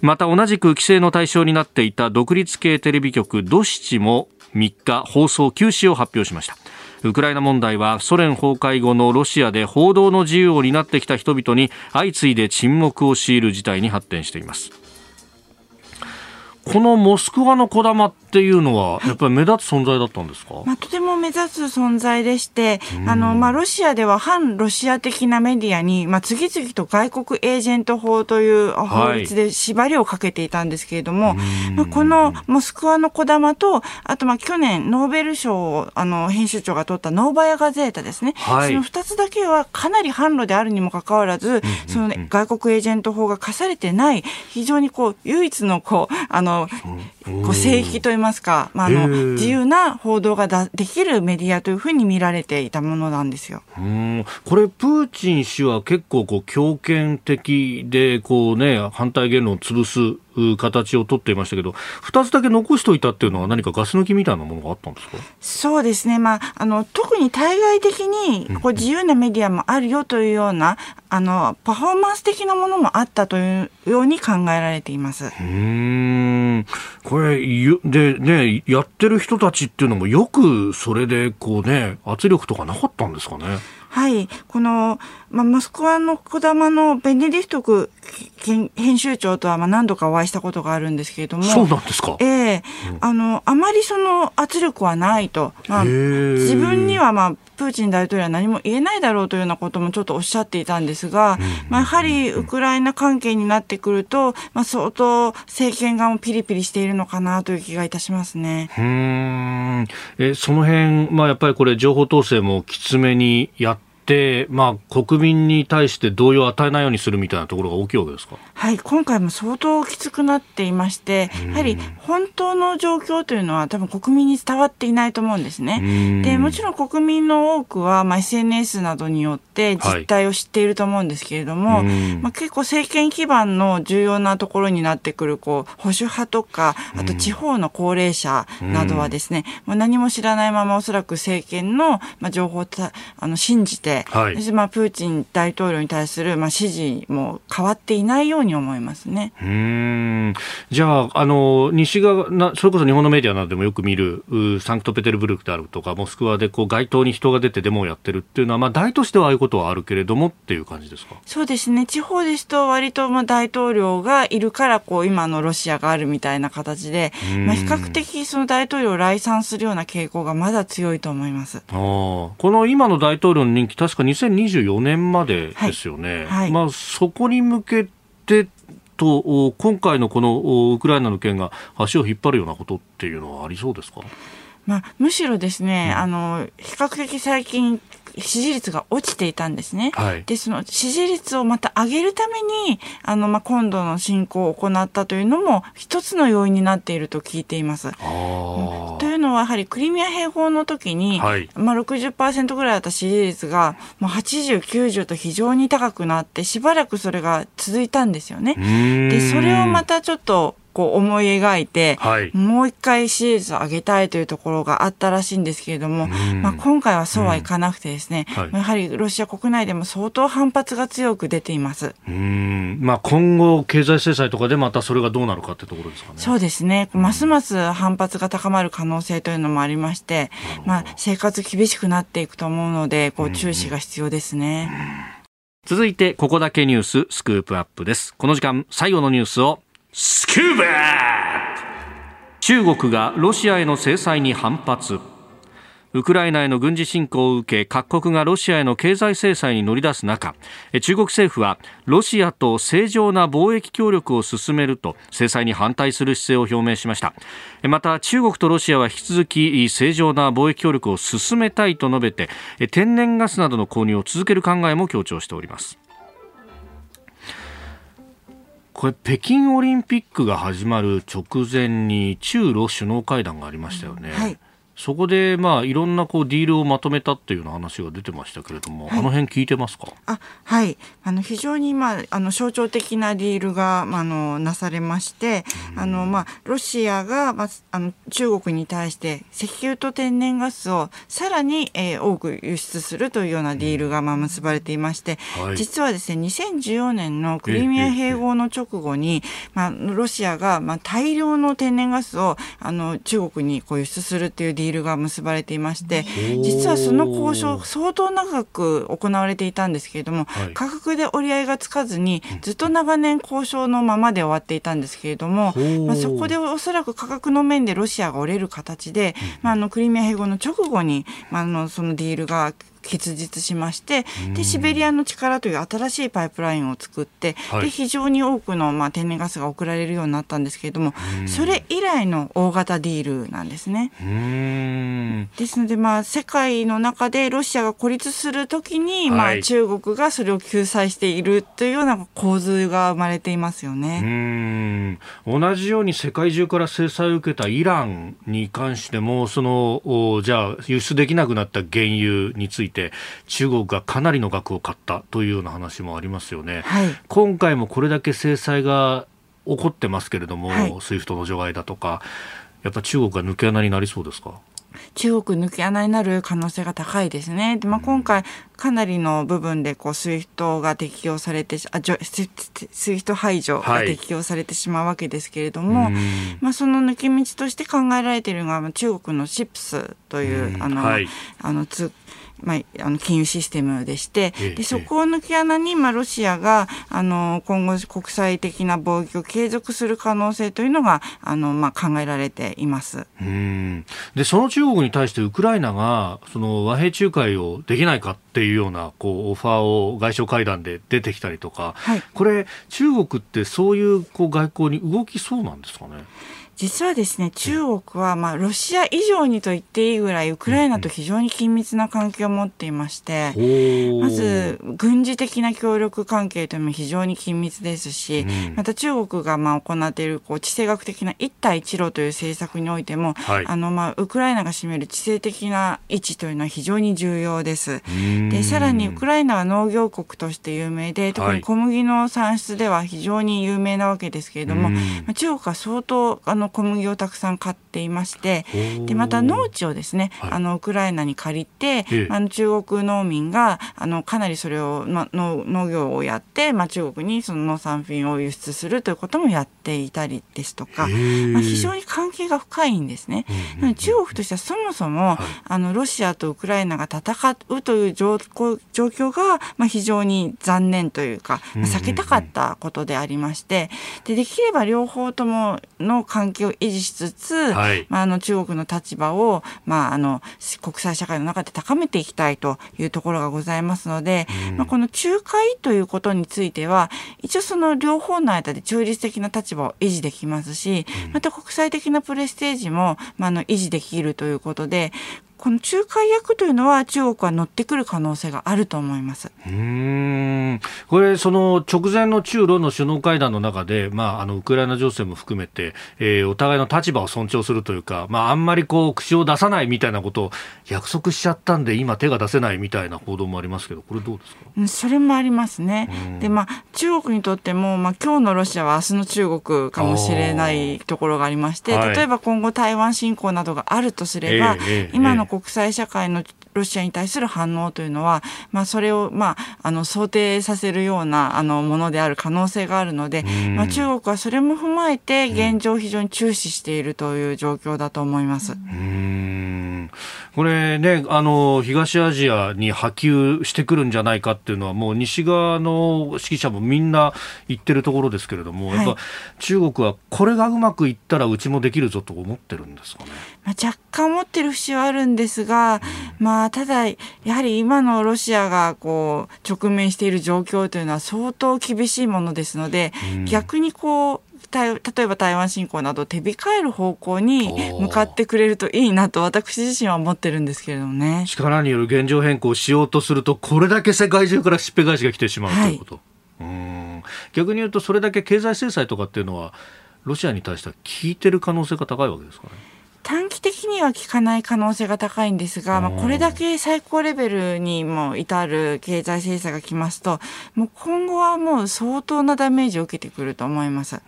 また同じく規制の対象になっていた独立系テレビ局ドシチも3日放送休止を発表しました。ウクライナ問題はソ連崩壊後のロシアで報道の自由を担ってきた人々に相次いで沈黙を強いる事態に発展しています。このモスクワのこだまっていうのは、やっぱり目立つ存在だったんですか、まあ、とても目立つ存在でして、あの、まあ、ロシアでは反ロシア的なメディアに、まあ、次々と外国エージェント法という法律で縛りをかけていたんですけれども、はい、まあ、このモスクワのこだまと、あと、まあ、去年、ノーベル賞を、あの、編集長が取ったノーバヤガゼータですね。はい、その二つだけはかなり販路であるにもかかわらず、その、ね、外国エージェント法が課されてない、非常にこう、唯一の、こう、あの、こう聖域といいますか、まあ、あの自由な報道がだできるメディアというふうに見られていたものなんですよ。うんこれ、プーチン氏は結構こう強権的でこう、ね、反対言論を潰す形をとっていましたけど、2つだけ残しておいたっていうのは、何かガス抜きみたいなものがあったんですか？そうですね、まあ、あの特に対外的にこう自由なメディアもあるよというような、あのパフォーマンス的なものもあったというように考えられています。うん。これで、ね、やってる人たちっていうのも、よくそれでこう、ね、圧力とかなかったんですかね？はい。この、まあ、モスクワの小玉のベネディフトク編集長とはまあ何度かお会いしたことがあるんですけれども。そうなんですか？ええーうん、あの、あまりその圧力はないと。まあ、自分にはまあ、プーチン大統領は何も言えないだろうというようなこともちょっとおっしゃっていたんですが、まあ、やはりウクライナ関係になってくると、まあ、相当政権側もピリピリしているのかなという気がいたしますね。うんえその辺、まあ、やっぱりこれ情報統制もきつめにやって、まあ、国民に対して同意を与えないようにするみたいなところが大きいわけですか？はい、今回も相当きつくなっていまして、やはり本当の状況というのは多分国民に伝わっていないと思うんですね。で、もちろん国民の多くは、まあ、SNS などによって実態を知っていると思うんですけれども、はい、まあ、結構政権基盤の重要なところになってくる、こう、保守派とか、あと地方の高齢者などはですね、まあ、何も知らないままおそらく政権の、まあ、情報をあの信じて、はい、まあ、プーチン大統領に対する、まあ、支持も変わっていないように思いますね。うんじゃあ、あの、西側な、それこそ日本のメディアなどでもよく見る、サンクトペテルブルクであるとか、モスクワでこう街頭に人が出てデモをやってるっていうのは、まあ、大としてはああいうことはあるけれどもっていう感じですか？そうですね。地方ですと、割とまあ大統領がいるから、こう、今のロシアがあるみたいな形で、まあ、比較的その大統領を来賛するような傾向がまだ強いと思います。あこの今の大統領の任期、確か2024年までですよね。はい。はい、まあ、そこに向けてと今回のこのウクライナの件が足を引っ張るようなことっていうのはありそうですか？まあ、むしろですね、うん、あの、比較的最近、支持率が落ちていたんですね。はい、で、その支持率をまた上げるために、あの、まあ、今度の侵攻を行ったというのも、一つの要因になっていると聞いています。というのは、やはりクリミア併合の時に、はい、まあ60%ぐらいだった支持率が、もう80、90と非常に高くなって、しばらくそれが続いたんですよね。で、それをまたちょっと、こう思い描いて、はい、もう一回支持率を上げたいというところがあったらしいんですけれども、まあ、今回はそうはいかなくてですね、はい、やはりロシア国内でも相当反発が強く出ています。うん。まあ、今後、経済制裁とかでまたそれがどうなるかってところですかね。そうですね、ますます反発が高まる可能性というのもありまして、まあ、生活厳しくなっていくと思うので、こう注視が必要ですね。続いて、ここだけニューススクープアップです。この時間、最後のニュースをスキューバ中国がロシアへの制裁に反発。ウクライナへの軍事侵攻を受け各国がロシアへの経済制裁に乗り出す中中国政府はロシアと正常な貿易協力を進めると制裁に反対する姿勢を表明しました。また中国とロシアは引き続き正常な貿易協力を進めたいと述べて天然ガスなどの購入を続ける考えも強調しております。これ北京オリンピックが始まる直前に中ロ首脳会談がありましたよね。はい、そこで、まあ、いろんなこうディールをまとめたっていうような話が出てましたけれども、はい、あの辺聞いてますか？あはい。あの非常に、まあ、あの象徴的なディールが、まあ、あのなされまして、あのまあ、ロシアが、まあ、あの中国に対して石油と天然ガスをさらに、えー、多く輸出するというようなディールが、まあ、結ばれていまして、はい、実はですね2014年のクリミア併合の直後に、まあ、ロシアが、まあ、大量の天然ガスをあの中国にこう輸出するっていうディールィールが結ばれていまして実はその交渉相当長く行われていたんですけれども、はい、価格で折り合いがつかずにずっと長年交渉のままで終わっていたんですけれども、まあ、そこでおそらく価格の面でロシアが折れる形で、まあ、あのクリミア併合の直後に、まあ、あのそのディールが結実しましてでシベリアの力という新しいパイプラインを作って、はい、で非常に多くの、まあ、天然ガスが送られるようになったんですけれどもそれ以来の大型ディールなんですね。ですので、まあ、世界の中でロシアが孤立するときに、はい、まあ、中国がそれを救済しているというような構図が生まれていますよね。同じように世界中から制裁を受けたイランに関してもそのじゃあ輸出できなくなった原油についてて中国がかなりの額を買ったというような話もありますよね。はい、今回もこれだけ制裁が起こってますけれども、はい、 SWIFT の除外だとかやっぱ中国が抜け穴になりそうですか？中国抜け穴になる可能性が高いですね。でまあ、今回かなりの部分でこう SWIFT が適用されてあ SWIFT 排除が適用されてしまうわけですけれども、はい、まあ、その抜け道として考えられているのが中国の CIPS というあの、はい、あのつまあ、あの金融システムでしてええでそこを抜け穴に、まあ、ロシアがあの今後国際的な貿易を継続する可能性というのがあの、まあ、考えられています。うんでその中国に対してウクライナがその和平仲介をできないかっていうようなこうオファーを外相会談で出てきたりとか、はいこれ、中国ってそういうこう外交に動きそうなんですかね？実はですね中国は、まあ、ロシア以上にと言っていいぐらいウクライナと非常に緊密な関係を持っていまして、まず軍事的な協力関係というのも非常に緊密ですし、うん。また中国がまあ行っているこう地政学的な一帯一路という政策においても、はい。あのまあウクライナが占める地政的な位置というのは非常に重要です。うん。でさらにウクライナは農業国として有名で特はい。に小麦の産出では非常に有名なわけですけれども、うん。まあ中国は相当あの小麦をたくさん買っていましてでまた農地をですね、はい。あのウクライナに借りて、ええ。あの中国農民があのかなりそれを、ま、農農業をやって、まあ、中国にその農産品を輸出するということもやっていたりですとか、まあ、非常に関係が深いんですね。中国としてはそもそも、あのロシアとウクライナが戦うという状況状況が、まあ、非常に残念というか、まあ避けたかったことでありましてでできれば両方ともの関係を維持しつつ、はい。まあ、あの中国の立場を、まあ、あの国際社会の中で高めていきたいというところがございますので、まあ、この仲介ということについては一応その両方の間で中立的な立場を維持できますし、また国際的なプレステージも、まあ、あの維持できるということでこの仲介役というのは中国は乗ってくる可能性があると思います。うーん。これ、その直前の中ロの首脳会談の中で、まあ、あのウクライナ情勢も含めて、えーお互いの立場を尊重するというか、まあ、あんまりこう口を出さないみたいなことを約束しちゃったんで、今、手が出せないみたいな報道もありますけど、これ、どうですか？うんそれもありますね。で、まあ、中国にとっても、まあ、今日のロシアは明日の中国かもしれないところがありまして、はい。例えば今後台湾侵攻などがあるとすれば、ええええ今の国際社会のロシアに対する反応というのは、まあ、それを、まあ、あの想定させるようなあのものである可能性があるので、んまあ、中国はそれも踏まえて現状を非常に注視しているという状況だと思います。うーんこれね、あの、東アジアに波及してくるんじゃないかっていうのは、もう西側の指揮者もみんな言ってるところですけれども、はいやっぱ中国はこれがうまくいったらうちもできるぞと思ってるんですかね？まあ、若干持ってる節はあるんですが、まあ、ただ、やはり今のロシアがこう直面している状況というのは相当厳しいものですので、逆にこう、台例えば台湾侵攻など手控える方向に向かってくれるといいなと私自身は思ってるんですけれどもね。力による現状変更をしようとすると、これだけ世界中からしっぺ返しが来てしまうということ。うーん逆に言うと、それだけ経済制裁とかっていうのは、ロシアに対しては効いてる可能性が高いわけですかね。短期的には効かない可能性が高いんですが、まあ、これだけ最高レベルにも至る経済制裁が来ますと、もう今後はもう相当なダメージを受けてくると思います。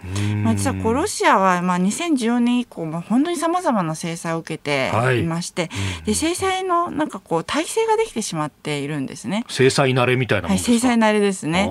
まあ、実はこうロシアはまあ2014年以降、も本当にさまざまな制裁を受けていまして、で制裁のなんかこう体制ができてしまっているんですね。制裁慣れみたいなもはい、んですか、制裁慣れですね。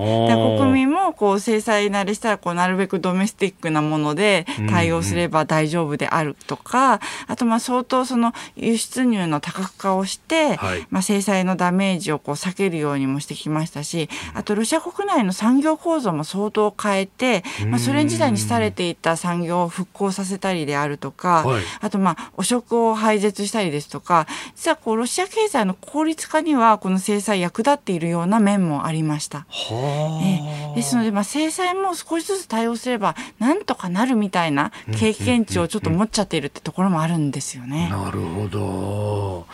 国民もこう制裁慣れしたらこうなるべくドメスティックなもので対応すれば大丈夫であるとか、あとまあ相当その輸出入の多角化をして、はい。まあ制裁のダメージをこう避けるようにもしてきましたし、あとロシア国内の産業構造も相当変えて、まあソ連時代に廃れていた産業を復興させたりであるとか、はい。あとまあ汚職を廃絶したりですとか、実はこうロシア経済の効率化にはこの制裁役立っているような面もありました。えですので、まあ、制裁も少しずつ対応すればなんとかなるみたいな経験値をちょっと持っちゃっているってところもあるんですよね。なるほど。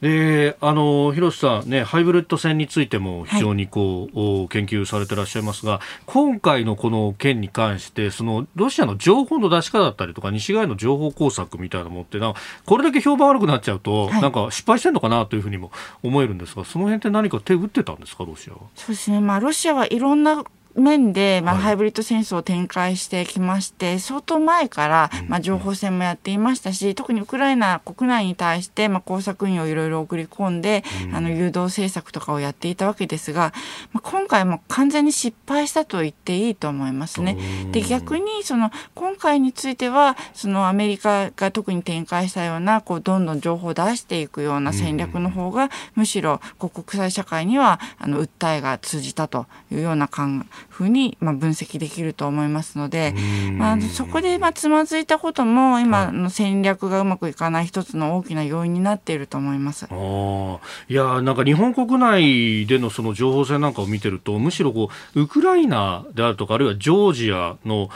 で、あの、広瀬さんね、ハイブリッド戦についても非常にこう、お研究されてらっしゃいますが、今回のこの件に関して、その、ロシアの情報の出し方だったりとか、西側への情報工作みたいなものって、なんかこれだけ評判悪くなっちゃうと、はいなんか失敗してんのかなというふうにも思えるんですが、その辺って何か手打ってたんですか、ロシアは？そうですね、まあ、ロシアはいろんな面で、まあ、ハイブリッド戦争を展開してきまして、相当前から、まあ、情報戦もやっていましたし、特にウクライナ国内に対して、まあ、工作員をいろいろ送り込んで、あの誘導政策とかをやっていたわけですが、まあ、今回も完全に失敗したと言っていいと思いますね。で逆にその今回についてはそのアメリカが特に展開したようなこうどんどん情報を出していくような戦略の方が、むしろこう国際社会にはあの訴えが通じたというような感ふうに、まあ、分析できると思いますので、まあ、そこで、まあ、つまずいたことも今の戦略がうまくいかない一つの大きな要因になっていると思います。あいやなんか日本国内でのその情報戦なんかを見てるとむしろこうウクライナであるとかあるいはジョージアの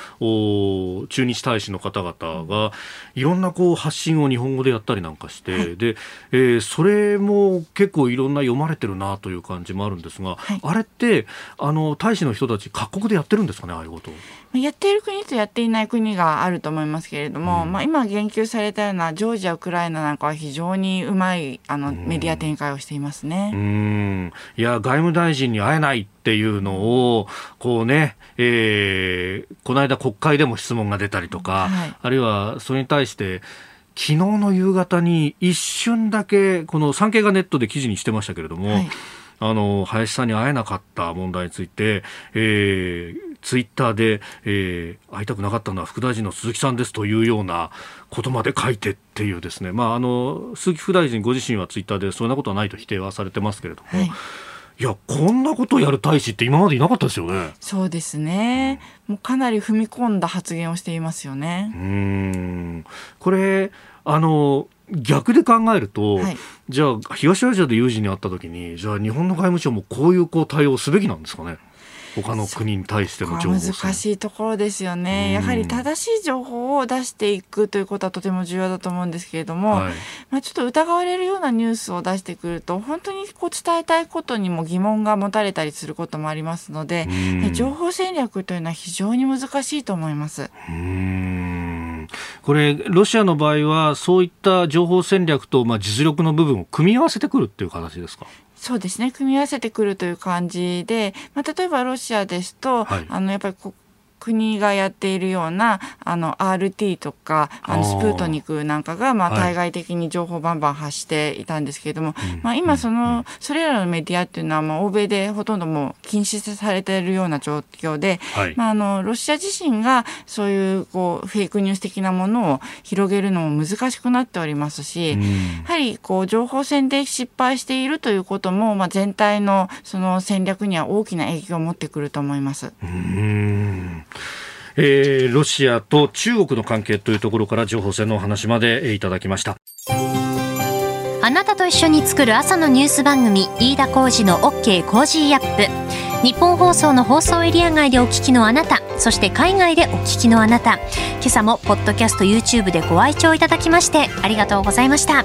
駐日大使の方々がいろんなこう発信を日本語でやったりなんかして、はい、でえー、それも結構いろんな読まれてるなという感じもあるんですが、はい、あれってあの大使の人たち各国でやってるんですかねああいうこと。やっている国とやっていない国があると思いますけれども、うん、まあ、今言及されたようなジョージアウクライナなんかは非常にうまいあのメディア展開をしていますね。うん。いや外務大臣に会えないっていうのをこうね、えー、この間国会でも質問が出たりとか、はい、あるいはそれに対して昨日の夕方に一瞬だけこの産経がネットで記事にしてましたけれども、はいあの林さんに会えなかった問題について、えー、ツイッターで、えー、会いたくなかったのは副大臣の鈴木さんですというようなことまで書いてっていうですね、まあ、あの鈴木副大臣ご自身はツイッターでそんなことはないと否定はされてますけれども。はいいやこんなことをやる大使って今までいなかったですよね。そうですね。もうかなり踏み込んだ発言をしていますよね。うん。これあの逆で考えると、はい、じゃあ東アジアで有事にあった時にじゃあ日本の外務省もこういうこう対応すべきなんですかね？他の国に対しての情報難しいところですよね、やはり正しい情報を出していくということはとても重要だと思うんですけれども、はい、まあ、ちょっと疑われるようなニュースを出してくると本当にこう伝えたいことにも疑問が持たれたりすることもありますので、情報戦略というのは非常に難しいと思います。これ、ロシアの場合は、そういった情報戦略と、まあ、実力の部分を組み合わせてくるっていう形ですか？そうですね。組み合わせてくるという感じで、まあ、例えばロシアですと、はい、あのやっぱり国がやっているようなあの RT とかあのスプートニクなんかがまあ対外的に情報をバンバン発していたんですけれども、はい、まあ、今そのそれらのメディアっていうのはまあ欧米でほとんどもう禁止されているような状況で、はい、まあ、あのロシア自身がそういうこうフェイクニュース的なものを広げるのも難しくなっておりますし、やはりこう情報戦で失敗しているということも、まあ、全体のその戦略には大きな影響を持ってくると思います。うんえー、ロシアと中国の関係というところから情報戦のお話までいただきました。あなたと一緒に作る朝のニュース番組飯田浩二の OK コージーアップ。ニッポン放送の放送エリア外でお聞きのあなたそして海外でお聞きのあなた。今朝もポッドキャスト YouTube でご愛聴いただきましてありがとうございました。